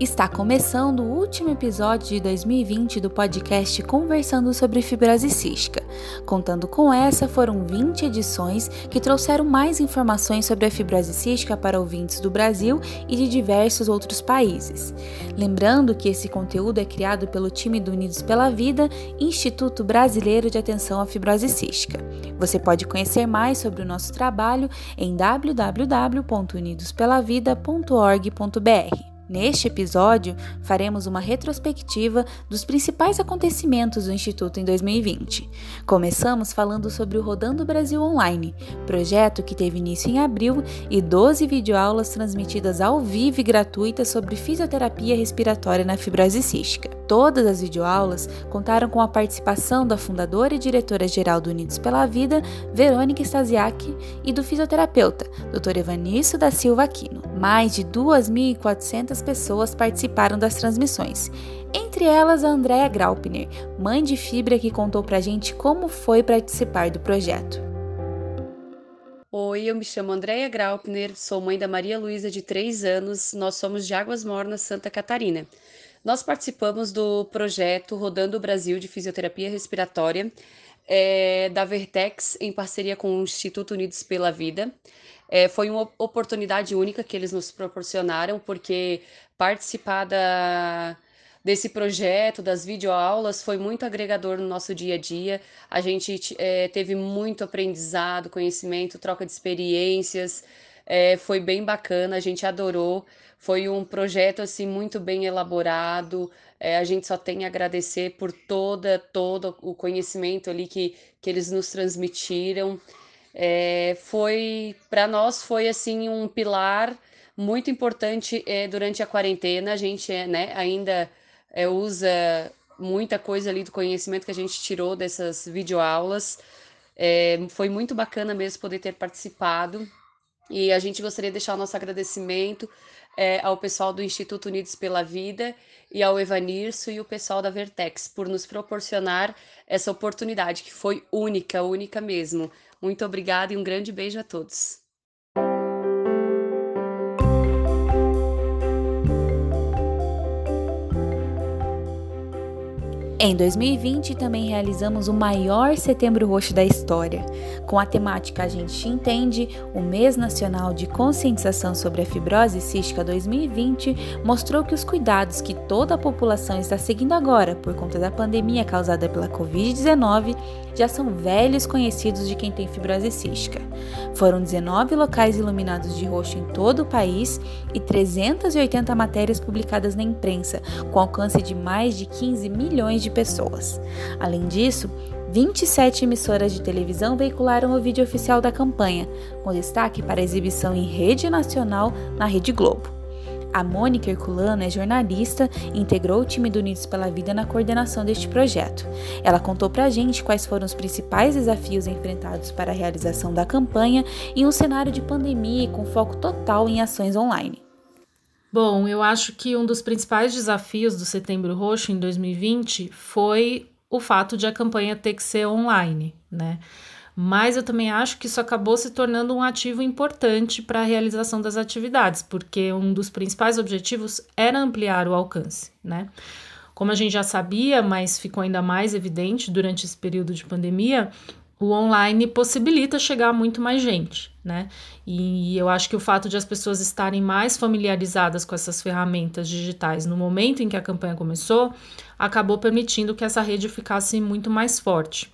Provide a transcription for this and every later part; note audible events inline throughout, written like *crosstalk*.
Está começando o último episódio de 2020 do podcast Conversando sobre Fibrose Cística. Contando com essa, foram 20 edições que trouxeram mais informações sobre a fibrose cística para ouvintes do Brasil e de diversos outros países. Lembrando que esse conteúdo é criado pelo time do Unidos pela Vida, Instituto Brasileiro de Atenção à Fibrose Cística. Você pode conhecer mais sobre o nosso trabalho em www.unidospelavida.org.br. Neste episódio, faremos uma retrospectiva dos principais acontecimentos do Instituto em 2020. Começamos falando sobre o Rodando Brasil Online, projeto que teve início em abril e 12 videoaulas transmitidas ao vivo e gratuitas sobre fisioterapia respiratória na fibrose cística. Todas as videoaulas contaram com a participação da fundadora e diretora-geral do Unidos pela Vida, Verônica Stasiak, e do fisioterapeuta, Dr. Evanisso da Silva Aquino. Mais de 2.400 pessoas participaram das transmissões, entre elas a Andrea Graupner, mãe de Fibra, que contou pra gente como foi participar do projeto. Oi, eu me chamo Andrea Graupner, sou mãe da Maria Luísa de 3 anos, nós somos de Águas Mornas, Santa Catarina. Nós participamos do projeto Rodando o Brasil de Fisioterapia Respiratória, é, da Vertex, em parceria com o Instituto Unidos pela Vida. É, foi uma oportunidade única que eles nos proporcionaram, porque participar da, desse projeto, das videoaulas, foi muito agregador no nosso dia a dia. A gente é, teve muito aprendizado, conhecimento, troca de experiências. É, foi bem bacana, a gente adorou. Foi um projeto assim muito bem elaborado. É, a gente só tem a agradecer por toda todo o conhecimento ali que, que eles nos transmitiram. É, foi para nós foi assim um pilar muito importante é, durante a quarentena. A gente é, né, ainda é, usa muita coisa ali do conhecimento que a gente tirou dessas videoaulas. É, foi muito bacana mesmo poder ter participado. E a gente gostaria de deixar o nosso agradecimento é, ao pessoal do Instituto Unidos pela Vida e ao Evanirso e o pessoal da Vertex por nos proporcionar essa oportunidade que foi única, única mesmo. Muito obrigada e um grande beijo a todos. Em 2020 também realizamos o maior Setembro Roxo da história. Com a temática A gente entende, o Mês Nacional de Conscientização sobre a Fibrose Cística 2020 mostrou que os cuidados que toda a população está seguindo agora por conta da pandemia causada pela Covid-19 já são velhos conhecidos de quem tem fibrose cística. Foram 19 locais iluminados de roxo em todo o país e 380 matérias publicadas na imprensa, com alcance de mais de 15 milhões de pessoas. Além disso, 27 emissoras de televisão veicularam o vídeo oficial da campanha, com destaque para a exibição em rede nacional na Rede Globo. A Mônica Herculano é jornalista e integrou o time do Unidos pela Vida na coordenação deste projeto. Ela contou pra gente quais foram os principais desafios enfrentados para a realização da campanha em um cenário de pandemia e com foco total em ações online. Bom, eu acho que um dos principais desafios do Setembro Roxo em 2020 foi o fato de a campanha ter que ser online, né? Mas eu também acho que isso acabou se tornando um ativo importante para a realização das atividades, porque um dos principais objetivos era ampliar o alcance, né? Como a gente já sabia, mas ficou ainda mais evidente durante esse período de pandemia, o online possibilita chegar a muito mais gente, né? E eu acho que o fato de as pessoas estarem mais familiarizadas com essas ferramentas digitais no momento em que a campanha começou, acabou permitindo que essa rede ficasse muito mais forte.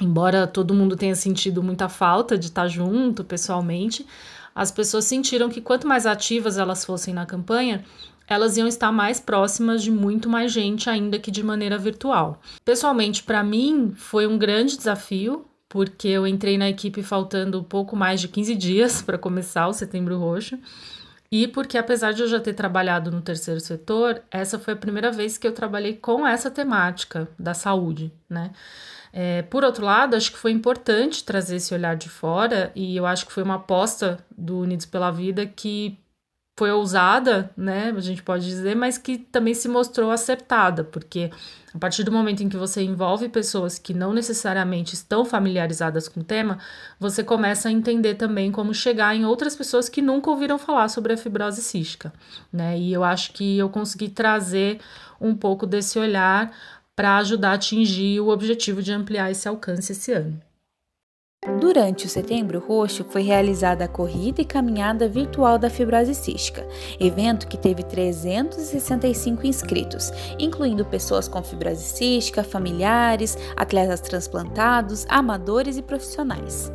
Embora todo mundo tenha sentido muita falta de estar junto pessoalmente, as pessoas sentiram que quanto mais ativas elas fossem na campanha, elas iam estar mais próximas de muito mais gente, ainda que de maneira virtual. Pessoalmente, para mim, foi um grande desafio, porque eu entrei na equipe faltando pouco mais de 15 dias *laughs* para começar o Setembro Roxo. E porque, apesar de eu já ter trabalhado no terceiro setor, essa foi a primeira vez que eu trabalhei com essa temática da saúde, né? É, por outro lado, acho que foi importante trazer esse olhar de fora e eu acho que foi uma aposta do Unidos pela Vida que foi ousada, né? A gente pode dizer, mas que também se mostrou acertada, porque a partir do momento em que você envolve pessoas que não necessariamente estão familiarizadas com o tema, você começa a entender também como chegar em outras pessoas que nunca ouviram falar sobre a fibrose cística, né? E eu acho que eu consegui trazer um pouco desse olhar para ajudar a atingir o objetivo de ampliar esse alcance esse ano. Durante o Setembro Roxo foi realizada a corrida e caminhada virtual da fibrose cística, evento que teve 365 inscritos, incluindo pessoas com fibrose cística, familiares, atletas transplantados, amadores e profissionais.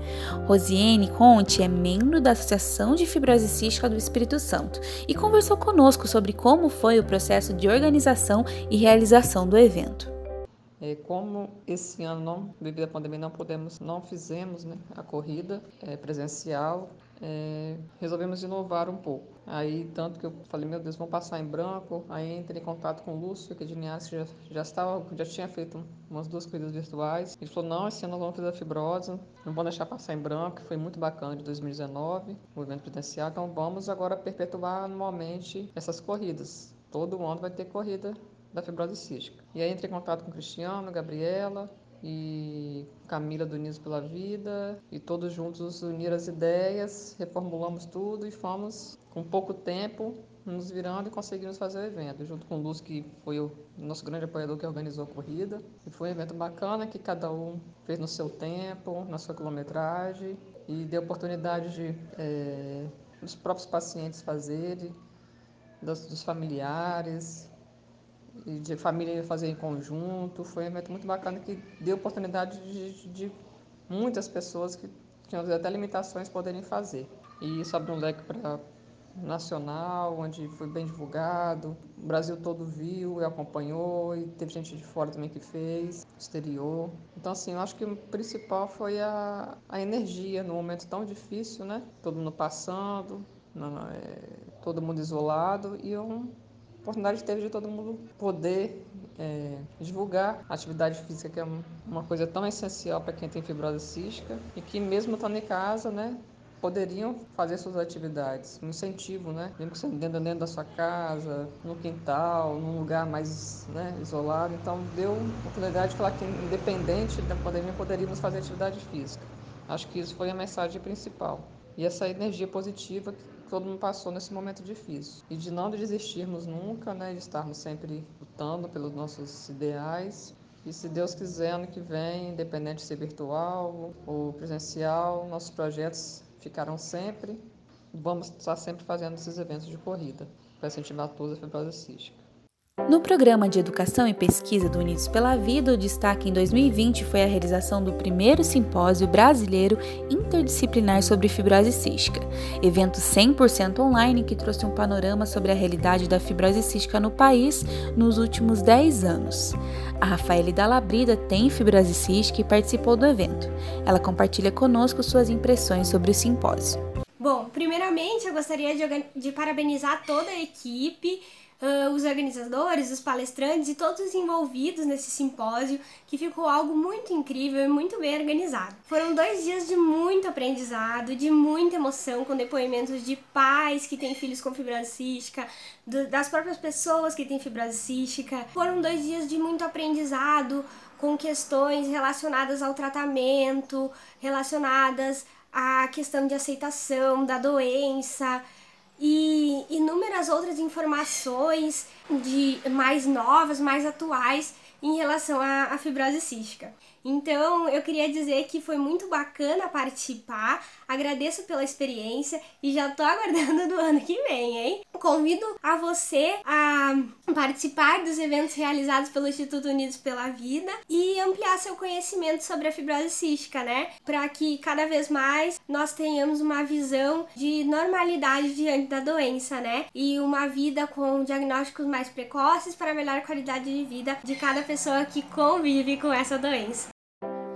Rosiane Conte é membro da Associação de Fibrose Cística do Espírito Santo e conversou conosco sobre como foi o processo de organização e realização do evento. É, como esse ano, não, devido à pandemia, não podemos, não fizemos né, a corrida é, presencial, é, resolvemos inovar um pouco. Aí, tanto que eu falei, meu Deus, vamos passar em branco. Aí entrei em contato com o Lúcio, que é de Linhares, que já, já, estava, já tinha feito umas duas corridas virtuais. Ele falou, não, esse ano nós vamos fazer a fibrose, não vamos deixar passar em branco, foi muito bacana de 2019, o evento presencial. Então vamos agora perpetuar anualmente essas corridas. Todo ano vai ter corrida da fibrose cística. E aí entrei em contato com Cristiano, Gabriela e Camila do Unidos pela Vida e todos juntos unir as ideias, reformulamos tudo e fomos com pouco tempo nos virando e conseguimos fazer o evento, junto com o Luz, que foi o nosso grande apoiador que organizou a corrida. E foi um evento bacana que cada um fez no seu tempo, na sua quilometragem e deu oportunidade de é, dos próprios pacientes fazerem, dos, dos familiares, de família fazer em conjunto. Foi um evento muito bacana que deu oportunidade de, de muitas pessoas que tinham até limitações poderem fazer. E isso abriu um leque para nacional, onde foi bem divulgado. O Brasil todo viu e acompanhou, e teve gente de fora também que fez, exterior. Então, assim, eu acho que o principal foi a, a energia no momento tão difícil, né? Todo mundo passando, não, é, todo mundo isolado, e um oportunidade teve de todo mundo poder é, divulgar a atividade física, que é uma coisa tão essencial para quem tem fibrose cística, e que mesmo estando em casa, né, poderiam fazer suas atividades. Um incentivo, né? Mesmo que sendo dentro, dentro da sua casa, no quintal, num lugar mais né, isolado. Então, deu oportunidade de falar que, independente da pandemia, poderíamos fazer atividade física. Acho que isso foi a mensagem principal. E essa energia positiva todo mundo passou nesse momento difícil. E de não desistirmos nunca, né, de estarmos sempre lutando pelos nossos ideais. E se Deus quiser, ano que vem, independente de ser virtual ou presencial, nossos projetos ficarão sempre. Vamos estar sempre fazendo esses eventos de corrida para incentivar toda a fibrose cística. No programa de Educação e Pesquisa do Unidos pela Vida, o destaque em 2020 foi a realização do primeiro simpósio brasileiro interdisciplinar sobre fibrose cística, evento 100% online que trouxe um panorama sobre a realidade da fibrose cística no país nos últimos 10 anos. A Rafaele Dalabrida tem fibrose cística e participou do evento. Ela compartilha conosco suas impressões sobre o simpósio. Bom, primeiramente eu gostaria de, de parabenizar toda a equipe uh, os organizadores, os palestrantes e todos os envolvidos nesse simpósio, que ficou algo muito incrível e muito bem organizado. Foram dois dias de muito aprendizado, de muita emoção, com depoimentos de pais que têm filhos com fibrose cística, do, das próprias pessoas que têm fibrose cística. Foram dois dias de muito aprendizado, com questões relacionadas ao tratamento, relacionadas à questão de aceitação da doença, e inúmeras outras informações de mais novas, mais atuais em relação à, à fibrose cística. Então, eu queria dizer que foi muito bacana participar, agradeço pela experiência e já tô aguardando do ano que vem, hein? Convido a você a participar dos eventos realizados pelo Instituto Unidos pela Vida e ampliar seu conhecimento sobre a fibrose cística, né? Para que cada vez mais nós tenhamos uma visão de normalidade diante da doença, né? E uma vida com diagnósticos mais precoces para melhor qualidade de vida de cada pessoa que convive com essa doença.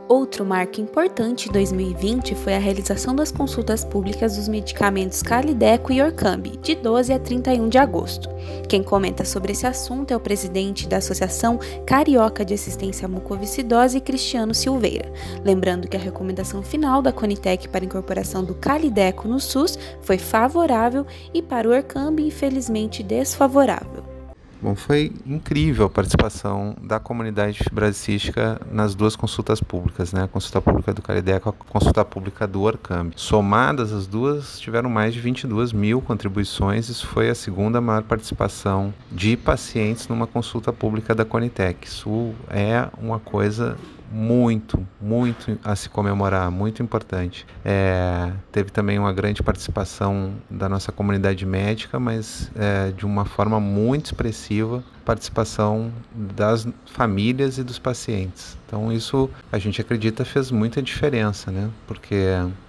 Outro marco importante em 2020 foi a realização das consultas públicas dos medicamentos Calideco e Orcambi, de 12 a 31 de agosto. Quem comenta sobre esse assunto é o presidente da Associação Carioca de Assistência à Mucoviscidose, Cristiano Silveira. Lembrando que a recomendação final da Conitec para a incorporação do Calideco no SUS foi favorável e para o Orcambi, infelizmente, desfavorável. Bom, foi incrível a participação da comunidade fibrocística nas duas consultas públicas, né? A consulta pública do Carideco e a consulta pública do Orcambi. Somadas, as duas tiveram mais de 22 mil contribuições. Isso foi a segunda maior participação de pacientes numa consulta pública da Conitec. Isso é uma coisa muito, muito a se comemorar, muito importante. É, teve também uma grande participação da nossa comunidade médica, mas é, de uma forma muito expressiva, participação das famílias e dos pacientes. Então isso a gente acredita fez muita diferença, né? Porque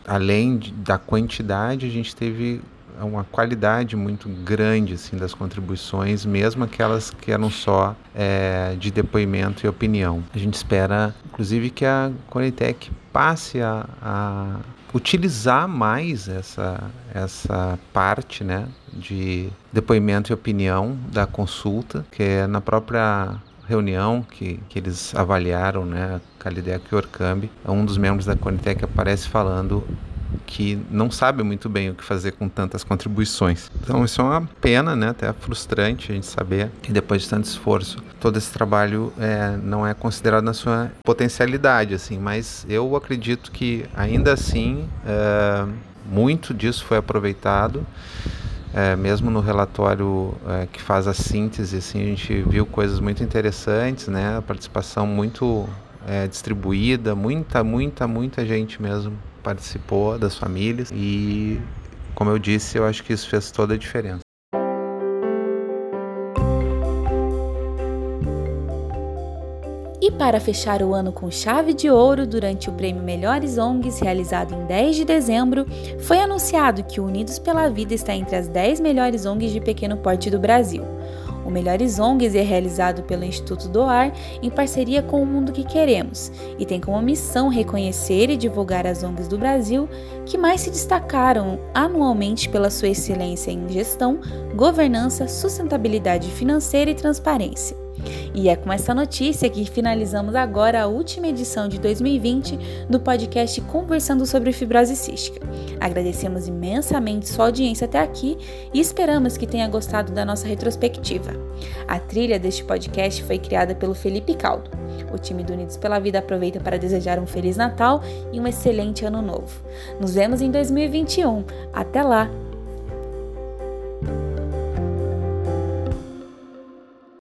além da quantidade, a gente teve uma qualidade muito grande assim das contribuições, mesmo aquelas que eram só é, de depoimento e opinião. A gente espera, inclusive, que a Conitec passe a, a utilizar mais essa, essa parte né, de depoimento e opinião da consulta, que é na própria reunião que, que eles avaliaram, né, Calideco e Orcambi, um dos membros da Conitec aparece falando que não sabe muito bem o que fazer com tantas contribuições. Então isso é uma pena, né? Até frustrante a gente saber que depois de tanto esforço todo esse trabalho é, não é considerado na sua potencialidade, assim. Mas eu acredito que ainda assim é, muito disso foi aproveitado. É, mesmo no relatório é, que faz a síntese, assim, a gente viu coisas muito interessantes, né? A participação muito é, distribuída, muita, muita, muita gente mesmo participou das famílias e, como eu disse, eu acho que isso fez toda a diferença. E para fechar o ano com chave de ouro, durante o prêmio Melhores ONGs, realizado em 10 de dezembro, foi anunciado que o Unidos pela Vida está entre as 10 melhores ONGs de pequeno porte do Brasil. O Melhores ONGs é realizado pelo Instituto Doar em parceria com o Mundo que Queremos e tem como missão reconhecer e divulgar as ONGs do Brasil que mais se destacaram anualmente pela sua excelência em gestão, governança, sustentabilidade financeira e transparência. E é com essa notícia que finalizamos agora a última edição de 2020 do podcast Conversando sobre Fibrose Cística. Agradecemos imensamente sua audiência até aqui e esperamos que tenha gostado da nossa retrospectiva. A trilha deste podcast foi criada pelo Felipe Caldo. O time do Unidos pela Vida aproveita para desejar um Feliz Natal e um excelente Ano Novo. Nos vemos em 2021. Até lá!